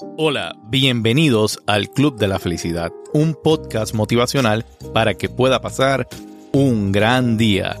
Hola, bienvenidos al Club de la Felicidad, un podcast motivacional para que pueda pasar un gran día.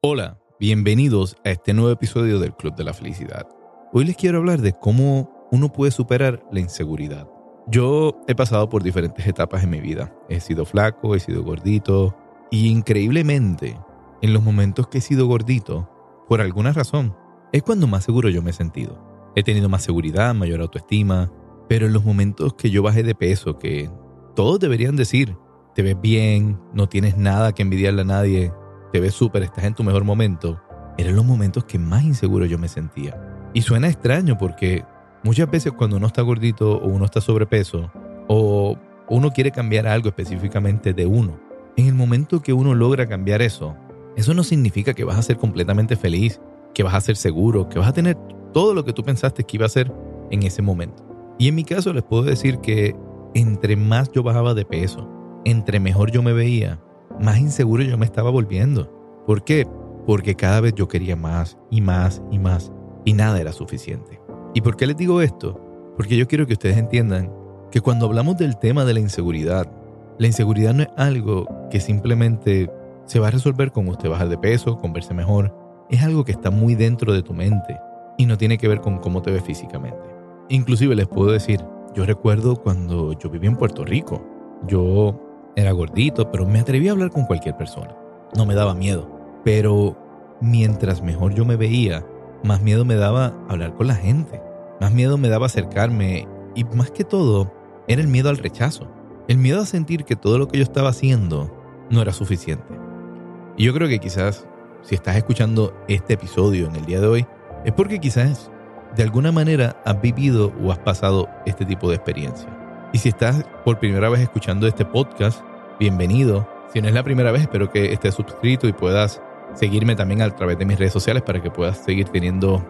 Hola, bienvenidos a este nuevo episodio del Club de la Felicidad. Hoy les quiero hablar de cómo uno puede superar la inseguridad. Yo he pasado por diferentes etapas en mi vida. He sido flaco, he sido gordito y increíblemente, en los momentos que he sido gordito, por alguna razón, es cuando más seguro yo me he sentido. He tenido más seguridad, mayor autoestima, pero en los momentos que yo bajé de peso, que todos deberían decir, te ves bien, no tienes nada que envidiarle a nadie, te ves súper, estás en tu mejor momento, eran los momentos que más inseguro yo me sentía. Y suena extraño porque muchas veces cuando uno está gordito o uno está sobrepeso o uno quiere cambiar algo específicamente de uno, en el momento que uno logra cambiar eso, eso no significa que vas a ser completamente feliz, que vas a ser seguro, que vas a tener todo lo que tú pensaste que iba a ser en ese momento. Y en mi caso les puedo decir que entre más yo bajaba de peso, entre mejor yo me veía, más inseguro yo me estaba volviendo. ¿Por qué? Porque cada vez yo quería más y más y más y nada era suficiente. ¿Y por qué les digo esto? Porque yo quiero que ustedes entiendan que cuando hablamos del tema de la inseguridad, la inseguridad no es algo que simplemente se va a resolver con usted bajar de peso, con verse mejor. Es algo que está muy dentro de tu mente y no tiene que ver con cómo te ves físicamente. Inclusive les puedo decir, yo recuerdo cuando yo vivía en Puerto Rico. Yo era gordito, pero me atreví a hablar con cualquier persona. No me daba miedo. Pero mientras mejor yo me veía, más miedo me daba hablar con la gente. Más miedo me daba acercarme y más que todo era el miedo al rechazo. El miedo a sentir que todo lo que yo estaba haciendo no era suficiente. Y yo creo que quizás si estás escuchando este episodio en el día de hoy, es porque quizás de alguna manera has vivido o has pasado este tipo de experiencia. Y si estás por primera vez escuchando este podcast, bienvenido. Si no es la primera vez, espero que estés suscrito y puedas seguirme también a través de mis redes sociales para que puedas seguir teniendo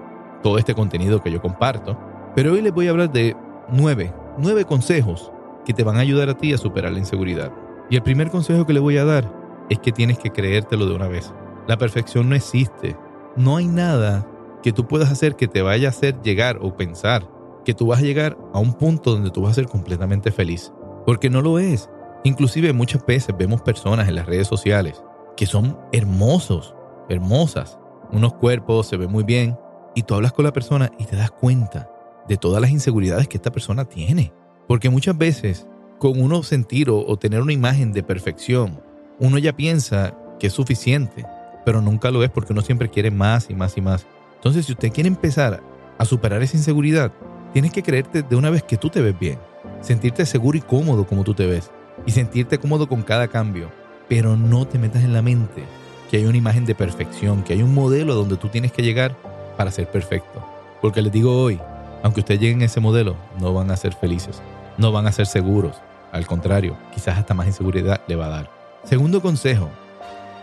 todo este contenido que yo comparto. Pero hoy les voy a hablar de nueve, nueve consejos que te van a ayudar a ti a superar la inseguridad. Y el primer consejo que le voy a dar es que tienes que creértelo de una vez. La perfección no existe. No hay nada que tú puedas hacer que te vaya a hacer llegar o pensar que tú vas a llegar a un punto donde tú vas a ser completamente feliz. Porque no lo es. Inclusive muchas veces vemos personas en las redes sociales que son hermosos, hermosas. Unos cuerpos se ven muy bien y tú hablas con la persona y te das cuenta de todas las inseguridades que esta persona tiene. Porque muchas veces con uno sentir o, o tener una imagen de perfección uno ya piensa que es suficiente, pero nunca lo es porque uno siempre quiere más y más y más. Entonces, si usted quiere empezar a superar esa inseguridad, tienes que creerte de una vez que tú te ves bien, sentirte seguro y cómodo como tú te ves, y sentirte cómodo con cada cambio, pero no te metas en la mente que hay una imagen de perfección, que hay un modelo donde tú tienes que llegar para ser perfecto. Porque les digo hoy, aunque ustedes lleguen a ese modelo, no van a ser felices, no van a ser seguros. Al contrario, quizás hasta más inseguridad le va a dar. Segundo consejo,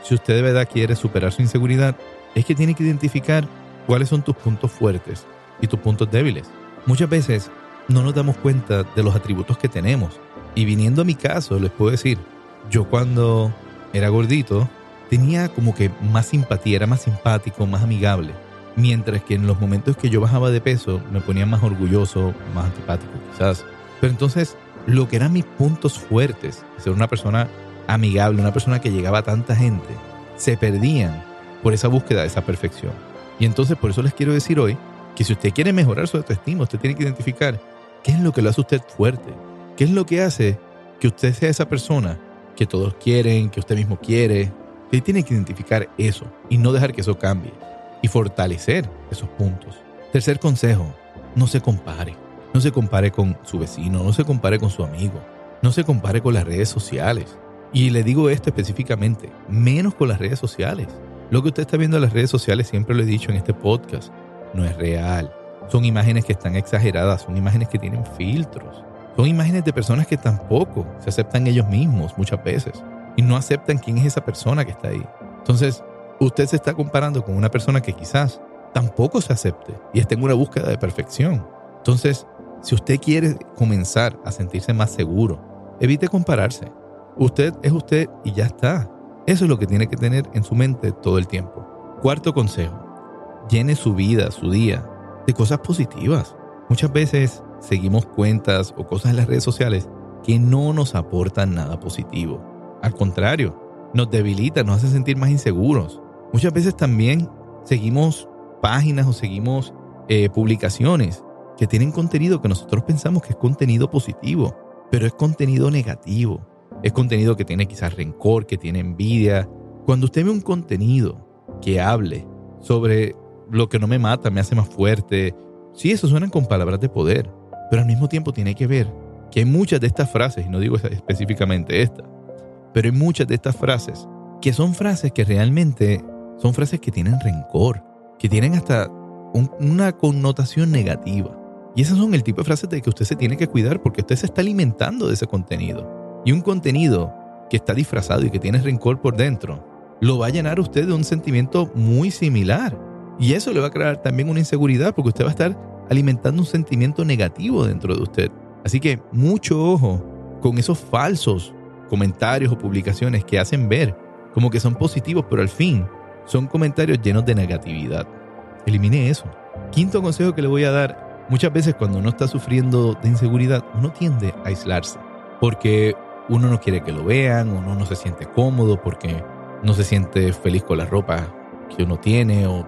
si usted de verdad quiere superar su inseguridad, es que tiene que identificar cuáles son tus puntos fuertes y tus puntos débiles. Muchas veces no nos damos cuenta de los atributos que tenemos. Y viniendo a mi caso, les puedo decir, yo cuando era gordito tenía como que más simpatía, era más simpático, más amigable. Mientras que en los momentos que yo bajaba de peso me ponía más orgulloso, más antipático quizás. Pero entonces lo que eran mis puntos fuertes, ser una persona amigable, una persona que llegaba a tanta gente, se perdían por esa búsqueda de esa perfección. Y entonces por eso les quiero decir hoy que si usted quiere mejorar su autoestima, usted tiene que identificar qué es lo que lo hace usted fuerte, qué es lo que hace que usted sea esa persona que todos quieren, que usted mismo quiere. Usted tiene que identificar eso y no dejar que eso cambie y fortalecer esos puntos. Tercer consejo, no se compare. No se compare con su vecino, no se compare con su amigo, no se compare con las redes sociales. Y le digo esto específicamente, menos con las redes sociales. Lo que usted está viendo en las redes sociales, siempre lo he dicho en este podcast, no es real. Son imágenes que están exageradas, son imágenes que tienen filtros. Son imágenes de personas que tampoco se aceptan ellos mismos muchas veces y no aceptan quién es esa persona que está ahí. Entonces, usted se está comparando con una persona que quizás tampoco se acepte y esté en una búsqueda de perfección. Entonces, si usted quiere comenzar a sentirse más seguro, evite compararse. Usted es usted y ya está. Eso es lo que tiene que tener en su mente todo el tiempo. Cuarto consejo, llene su vida, su día, de cosas positivas. Muchas veces seguimos cuentas o cosas en las redes sociales que no nos aportan nada positivo. Al contrario, nos debilitan, nos hacen sentir más inseguros. Muchas veces también seguimos páginas o seguimos eh, publicaciones que tienen contenido que nosotros pensamos que es contenido positivo, pero es contenido negativo. Es contenido que tiene quizás rencor, que tiene envidia. Cuando usted ve un contenido que hable sobre lo que no me mata, me hace más fuerte, sí, eso suenan con palabras de poder, pero al mismo tiempo tiene que ver que hay muchas de estas frases, y no digo específicamente esta, pero hay muchas de estas frases que son frases que realmente son frases que tienen rencor, que tienen hasta una connotación negativa. Y esas son el tipo de frases de que usted se tiene que cuidar porque usted se está alimentando de ese contenido. Y un contenido que está disfrazado y que tiene rencor por dentro, lo va a llenar usted de un sentimiento muy similar. Y eso le va a crear también una inseguridad porque usted va a estar alimentando un sentimiento negativo dentro de usted. Así que mucho ojo con esos falsos comentarios o publicaciones que hacen ver como que son positivos, pero al fin son comentarios llenos de negatividad. Elimine eso. Quinto consejo que le voy a dar Muchas veces cuando uno está sufriendo de inseguridad, uno tiende a aislarse, porque uno no quiere que lo vean, uno no se siente cómodo, porque no se siente feliz con la ropa que uno tiene o...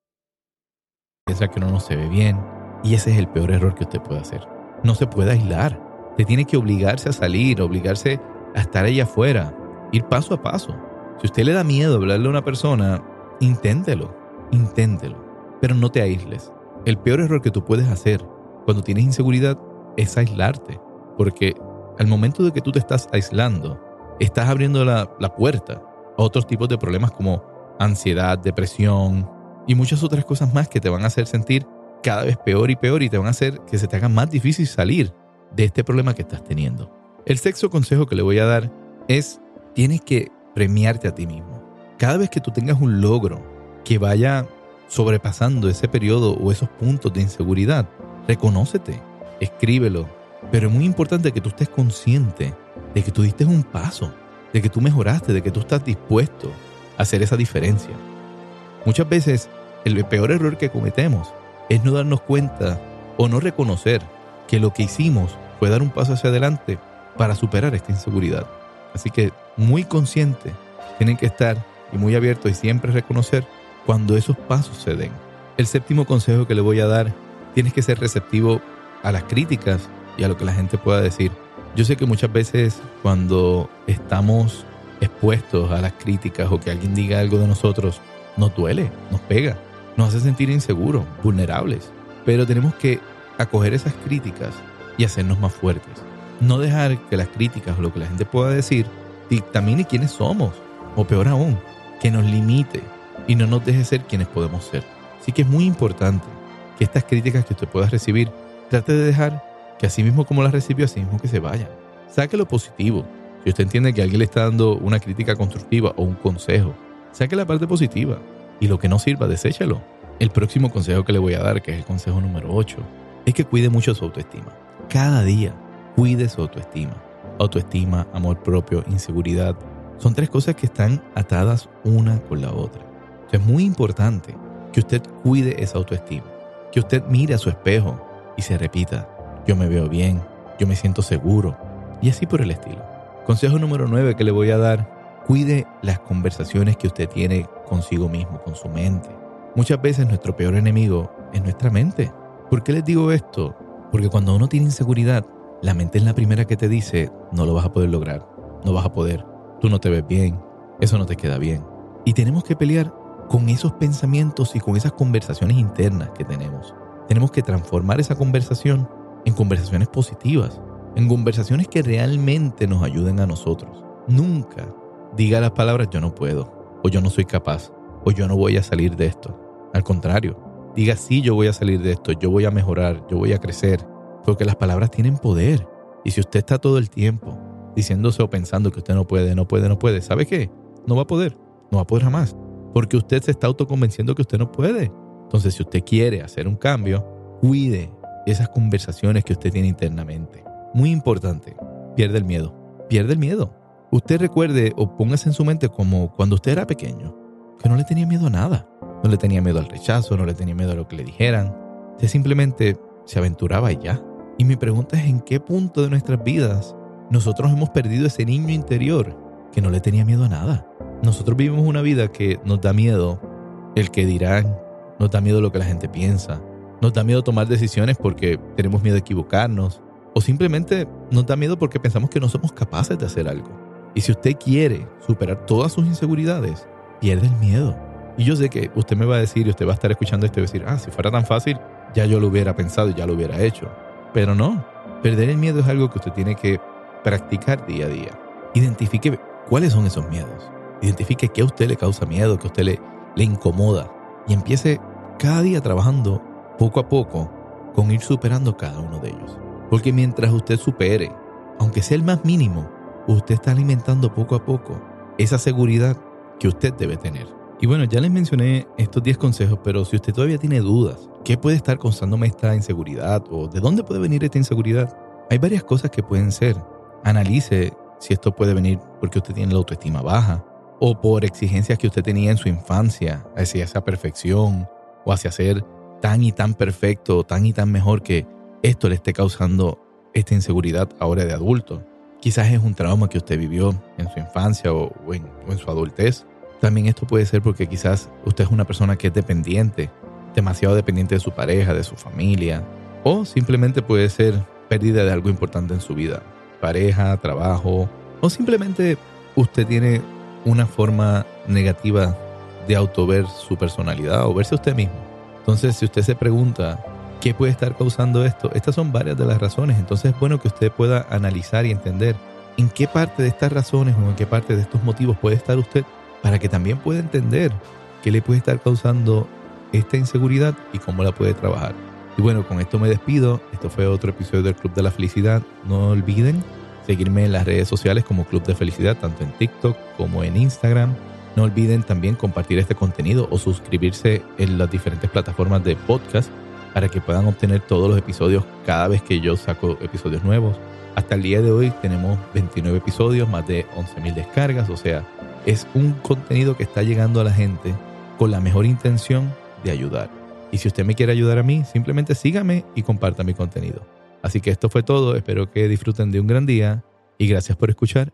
piensa que uno no se ve bien. Y ese es el peor error que usted puede hacer. No se puede aislar. Te tiene que obligarse a salir, obligarse a estar ahí afuera, ir paso a paso. Si usted le da miedo hablarle a una persona, inténtelo, inténtelo, pero no te aísles. El peor error que tú puedes hacer cuando tienes inseguridad es aislarte, porque al momento de que tú te estás aislando, estás abriendo la, la puerta a otros tipos de problemas como ansiedad, depresión, y muchas otras cosas más que te van a hacer sentir cada vez peor y peor y te van a hacer que se te haga más difícil salir de este problema que estás teniendo. El sexto consejo que le voy a dar es, tienes que premiarte a ti mismo. Cada vez que tú tengas un logro que vaya sobrepasando ese periodo o esos puntos de inseguridad, reconócete, escríbelo. Pero es muy importante que tú estés consciente de que tú diste un paso, de que tú mejoraste, de que tú estás dispuesto a hacer esa diferencia. Muchas veces el peor error que cometemos es no darnos cuenta o no reconocer que lo que hicimos fue dar un paso hacia adelante para superar esta inseguridad. Así que muy consciente tienen que estar y muy abiertos y siempre reconocer cuando esos pasos se den. El séptimo consejo que le voy a dar, tienes que ser receptivo a las críticas y a lo que la gente pueda decir. Yo sé que muchas veces cuando estamos expuestos a las críticas o que alguien diga algo de nosotros, nos duele, nos pega, nos hace sentir inseguros, vulnerables. Pero tenemos que acoger esas críticas y hacernos más fuertes. No dejar que las críticas o lo que la gente pueda decir dictamine quiénes somos, o peor aún, que nos limite y no nos deje ser quienes podemos ser. Así que es muy importante que estas críticas que usted pueda recibir, trate de dejar que así mismo como las recibió, así mismo que se vayan. Saque lo positivo. Si usted entiende que alguien le está dando una crítica constructiva o un consejo, saque la parte positiva y lo que no sirva, deséchelo. El próximo consejo que le voy a dar, que es el consejo número 8, es que cuide mucho su autoestima. Cada día cuide su autoestima. Autoestima, amor propio, inseguridad, son tres cosas que están atadas una con la otra. es muy importante que usted cuide esa autoestima, que usted mire a su espejo y se repita, yo me veo bien, yo me siento seguro, y así por el estilo. Consejo número 9 que le voy a dar, cuide las conversaciones que usted tiene consigo mismo, con su mente. Muchas veces nuestro peor enemigo es nuestra mente. ¿Por qué les digo esto? Porque cuando uno tiene inseguridad, la mente es la primera que te dice, no lo vas a poder lograr, no vas a poder, tú no te ves bien, eso no te queda bien. Y tenemos que pelear con esos pensamientos y con esas conversaciones internas que tenemos. Tenemos que transformar esa conversación en conversaciones positivas, en conversaciones que realmente nos ayuden a nosotros. Nunca diga las palabras yo no puedo, o yo no soy capaz, o yo no voy a salir de esto. Al contrario, diga sí yo voy a salir de esto, yo voy a mejorar, yo voy a crecer, porque las palabras tienen poder. Y si usted está todo el tiempo diciéndose o pensando que usted no puede, no puede, no puede, ¿sabe qué? No va a poder, no va a poder jamás, porque usted se está autoconvenciendo que usted no puede. Entonces, si usted quiere hacer un cambio, cuide esas conversaciones que usted tiene internamente. Muy importante, pierde el miedo. Pierde el miedo. Usted recuerde o póngase en su mente como cuando usted era pequeño, que no le tenía miedo a nada. No le tenía miedo al rechazo, no le tenía miedo a lo que le dijeran. Usted simplemente se aventuraba y ya. Y mi pregunta es en qué punto de nuestras vidas nosotros hemos perdido ese niño interior que no le tenía miedo a nada. Nosotros vivimos una vida que nos da miedo el que dirán, nos da miedo lo que la gente piensa, nos da miedo tomar decisiones porque tenemos miedo de equivocarnos, o simplemente nos da miedo porque pensamos que no somos capaces de hacer algo. Y si usted quiere superar todas sus inseguridades, pierde el miedo. Y yo sé que usted me va a decir y usted va a estar escuchando esto y va a decir, ah, si fuera tan fácil, ya yo lo hubiera pensado y ya lo hubiera hecho. Pero no, perder el miedo es algo que usted tiene que practicar día a día. Identifique cuáles son esos miedos. Identifique qué a usted le causa miedo, qué a usted le, le incomoda. Y empiece cada día trabajando poco a poco con ir superando cada uno de ellos. Porque mientras usted supere, aunque sea el más mínimo, usted está alimentando poco a poco esa seguridad que usted debe tener. Y bueno, ya les mencioné estos 10 consejos, pero si usted todavía tiene dudas, ¿qué puede estar causándome esta inseguridad o de dónde puede venir esta inseguridad? Hay varias cosas que pueden ser. Analice si esto puede venir porque usted tiene la autoestima baja o por exigencias que usted tenía en su infancia hacia esa perfección o hacia ser tan y tan perfecto, tan y tan mejor que esto le esté causando esta inseguridad ahora de adulto. Quizás es un trauma que usted vivió en su infancia o, en, su adultez. También esto puede ser porque quizás usted es una persona que es dependiente, demasiado dependiente de su pareja, de su familia, o simplemente puede ser pérdida de algo importante en su vida pareja, trabajo, o simplemente usted tiene una forma negativa de autover su personalidad o verse usted mismo. Entonces, si usted se pregunta qué puede estar causando esto, estas son varias de las razones. Entonces, es bueno que usted pueda analizar y entender en qué parte de estas razones o en qué parte de estos motivos puede estar usted para que también pueda entender qué le puede estar causando esta inseguridad y cómo la puede trabajar. Y bueno, con esto me despido. Esto fue otro episodio del Club de la Felicidad. No olviden seguirme en las redes sociales como Club de Felicidad, tanto en TikTok como en Instagram. No olviden también compartir este contenido o suscribirse en las diferentes plataformas de podcast para que puedan obtener todos los episodios cada vez que yo saco episodios nuevos. Hasta el día de hoy tenemos 29 episodios, más de 11.000 descargas, o sea, es un contenido que está llegando a la gente con la mejor intención de ayudar. Y si usted me quiere ayudar a mí, simplemente sígame y comparta mi contenido. Así que esto fue todo, espero que disfruten de un gran día y gracias por escuchar